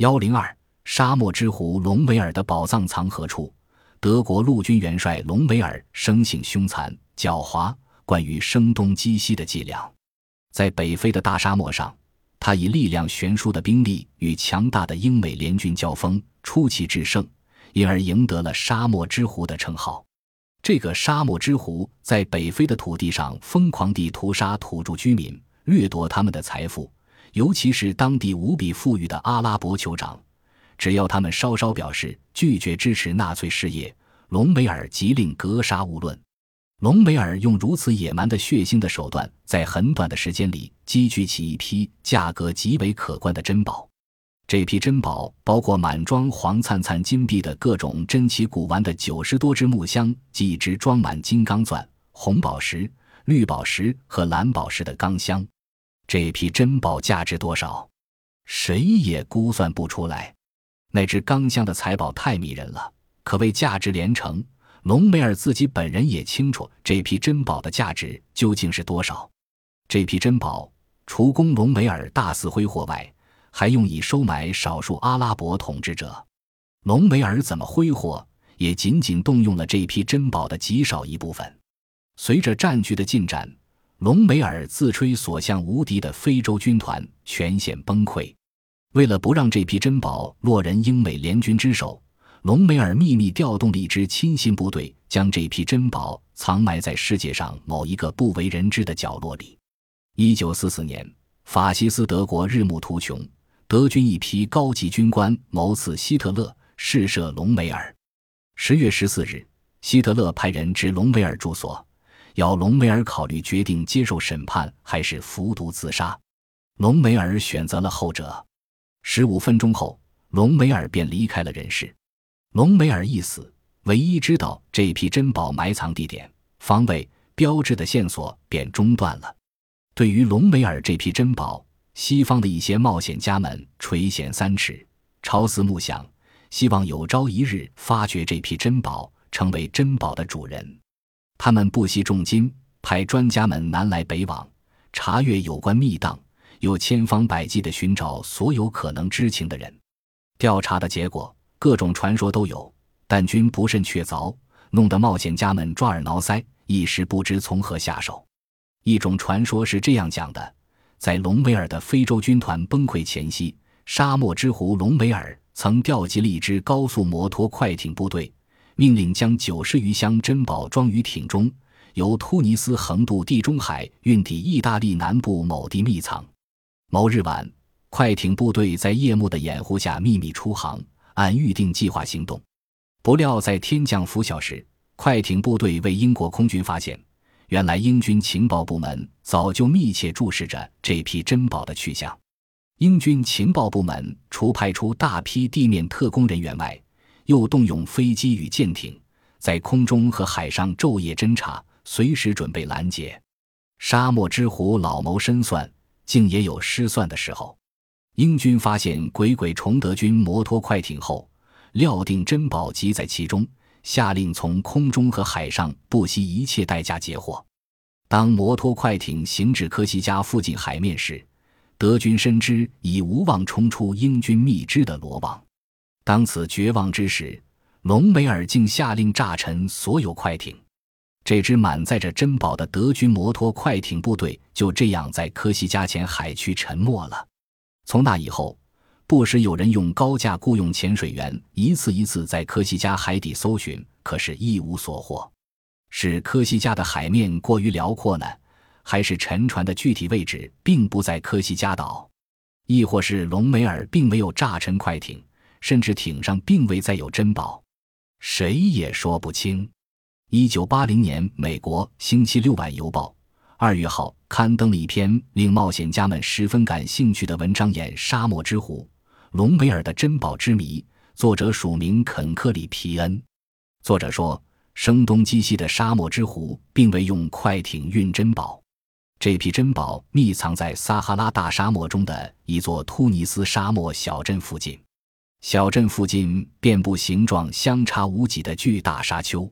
幺零二，沙漠之狐隆美尔的宝藏藏何处？德国陆军元帅隆美尔生性凶残狡猾，惯于声东击西的伎俩，在北非的大沙漠上，他以力量悬殊的兵力与强大的英美联军交锋，出奇制胜，因而赢得了“沙漠之狐”的称号。这个“沙漠之狐”在北非的土地上疯狂地屠杀土著居民，掠夺他们的财富，尤其是当地无比富裕的阿拉伯酋长。只要他们稍稍表示拒绝支持纳粹事业，隆美尔即令格杀勿论。隆美尔用如此野蛮的血腥的手段，在很短的时间里积聚起一批价格极为可观的珍宝。这批珍宝包括满装黄灿灿金币的各种珍奇古玩的九十多只木箱及一只装满金刚钻、红宝石、绿宝石和蓝宝石的钢箱。这批珍宝价值多少？谁也估算不出来。那只钢箱的财宝太迷人了，可谓价值连城。隆美尔自己本人也清楚这批珍宝的价值究竟是多少。这批珍宝除供隆美尔大肆挥霍外，还用以收买少数阿拉伯统治者。隆美尔怎么挥霍，也仅仅动用了这批珍宝的极少一部分。随着战局的进展，隆美尔自吹所向无敌的非洲军团全线崩溃。为了不让这批珍宝落人英美联军之手，隆美尔秘密调动了一支亲信部队，将这批珍宝藏埋在世界上某一个不为人知的角落里。一九四四年，法西斯德国日暮途穷，德军一批高级军官谋刺希特勒，试射隆美尔。十月十四日，希特勒派人至隆美尔住所，要隆美尔考虑决定接受审判还是服毒自杀。隆美尔选择了后者。十五分钟后，隆美尔便离开了人世。隆美尔一死，唯一知道这批珍宝埋藏地点、方位、标志的线索便中断了。对于隆美尔这批珍宝，西方的一些冒险家们垂涎三尺，朝思暮想，希望有朝一日发掘这批珍宝，成为珍宝的主人。他们不惜重金，派专家们南来北往，查阅有关密档。又千方百计地寻找所有可能知情的人，调查的结果各种传说都有，但均不甚确凿，弄得冒险家们抓耳挠腮，一时不知从何下手。一种传说是这样讲的：在隆美尔的非洲军团崩溃前夕，沙漠之狐隆美尔曾调集了一支高速摩托快艇部队，命令将九十余箱珍宝装于艇中，由突尼斯横渡地中海，运抵意大利南部某地密藏。某日晚，快艇部队在夜幕的掩护下秘密出航，按预定计划行动。不料在天降拂晓时，快艇部队为英国空军发现，原来英军情报部门早就密切注视着这批珍宝的去向。英军情报部门除派出大批地面特工人员外，又动用飞机与舰艇，在空中和海上昼夜侦察，随时准备拦截。沙漠之狐老谋深算。竟也有失算的时候。英军发现鬼鬼崇德军摩托快艇后，料定珍宝即在其中，下令从空中和海上不惜一切代价截获。当摩托快艇行至科西嘉附近海面时，德军深知已无望冲出英军密支的罗网。当此绝望之时，隆美尔竟下令炸沉所有快艇。这支满载着珍宝的德军摩托快艇部队就这样在科西嘉前海区沉没了。从那以后，不时有人用高价雇佣潜水员，一次一次在科西嘉海底搜寻，可是一无所获。是科西嘉的海面过于辽阔呢，还是沉船的具体位置并不在科西嘉岛，亦或是隆美尔并没有炸沉快艇，甚至艇上并未载有珍宝？谁也说不清。一九八零年，美国《星期六晚邮报》二月号刊登了一篇令冒险家们十分感兴趣的文章，演《沙漠之狐隆美尔的珍宝之谜》。作者署名肯克里皮恩。作者说，声东击西的沙漠之狐并未用快艇运珍宝，这批珍宝密藏在撒哈拉大沙漠中的一座突尼斯沙漠小镇附近。小镇附近遍布形状相差无几的巨大沙丘。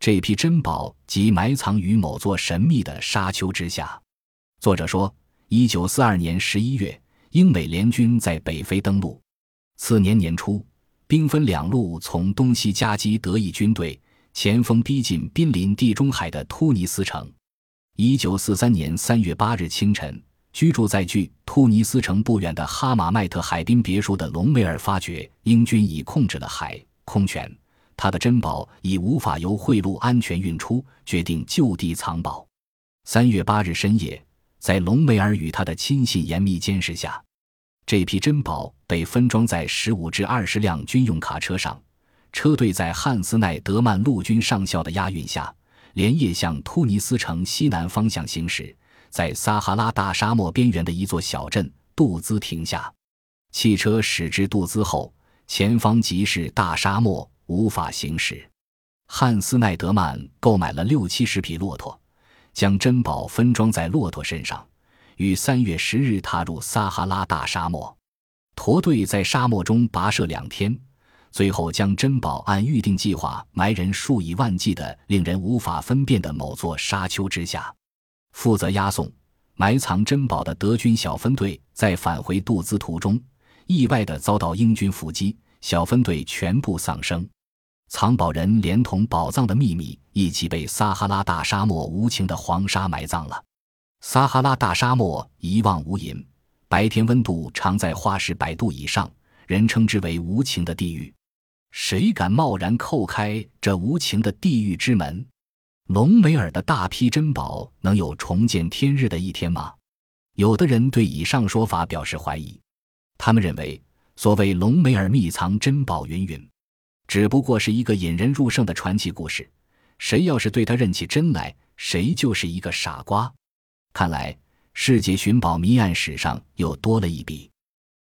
这批珍宝即埋藏于某座神秘的沙丘之下。作者说，一九四二年十一月，英美联军在北非登陆，次年年初，兵分两路从东西夹击德意军队，前锋逼近濒临地中海的突尼斯城。一九四三年三月八日清晨，居住在距突尼斯城不远的哈马迈特海滨别墅的隆美尔发觉，英军已控制了海空权，他的珍宝已无法由贿赂安全运出，决定就地藏宝。三月八日深夜，在隆美尔与他的亲信严密监视下，这批珍宝被分装在十五至二十辆军用卡车上，车队在汉斯奈德曼陆军上校的押运下。连夜向突尼斯城西南方向行驶，在撒哈拉大沙漠边缘的一座小镇杜兹停下。汽车驶至杜兹后，前方即是大沙漠，无法行驶。汉斯奈德曼购买了六七十匹骆驼，将珍宝分装在骆驼身上，于三月十日踏入撒哈拉大沙漠。驼队在沙漠中跋涉两天。最后将珍宝按预定计划埋人数以万计的令人无法分辨的某座沙丘之下。负责押送、埋藏珍宝的德军小分队在返回杜兹途中，意外地遭到英军伏击，小分队全部丧生。藏宝人连同宝藏的秘密一起被撒哈拉大沙漠无情的黄沙埋葬了。撒哈拉大沙漠一望无垠，白天温度常在华氏百度以上，人称之为无情的地狱。谁敢贸然叩开这无情的地狱之门？隆美尔的大批珍宝能有重见天日的一天吗？有的人对以上说法表示怀疑。他们认为，所谓隆美尔秘藏珍宝云云，只不过是一个引人入胜的传奇故事。谁要是对他认起真来，谁就是一个傻瓜。看来，世界寻宝谜案史上又多了一笔。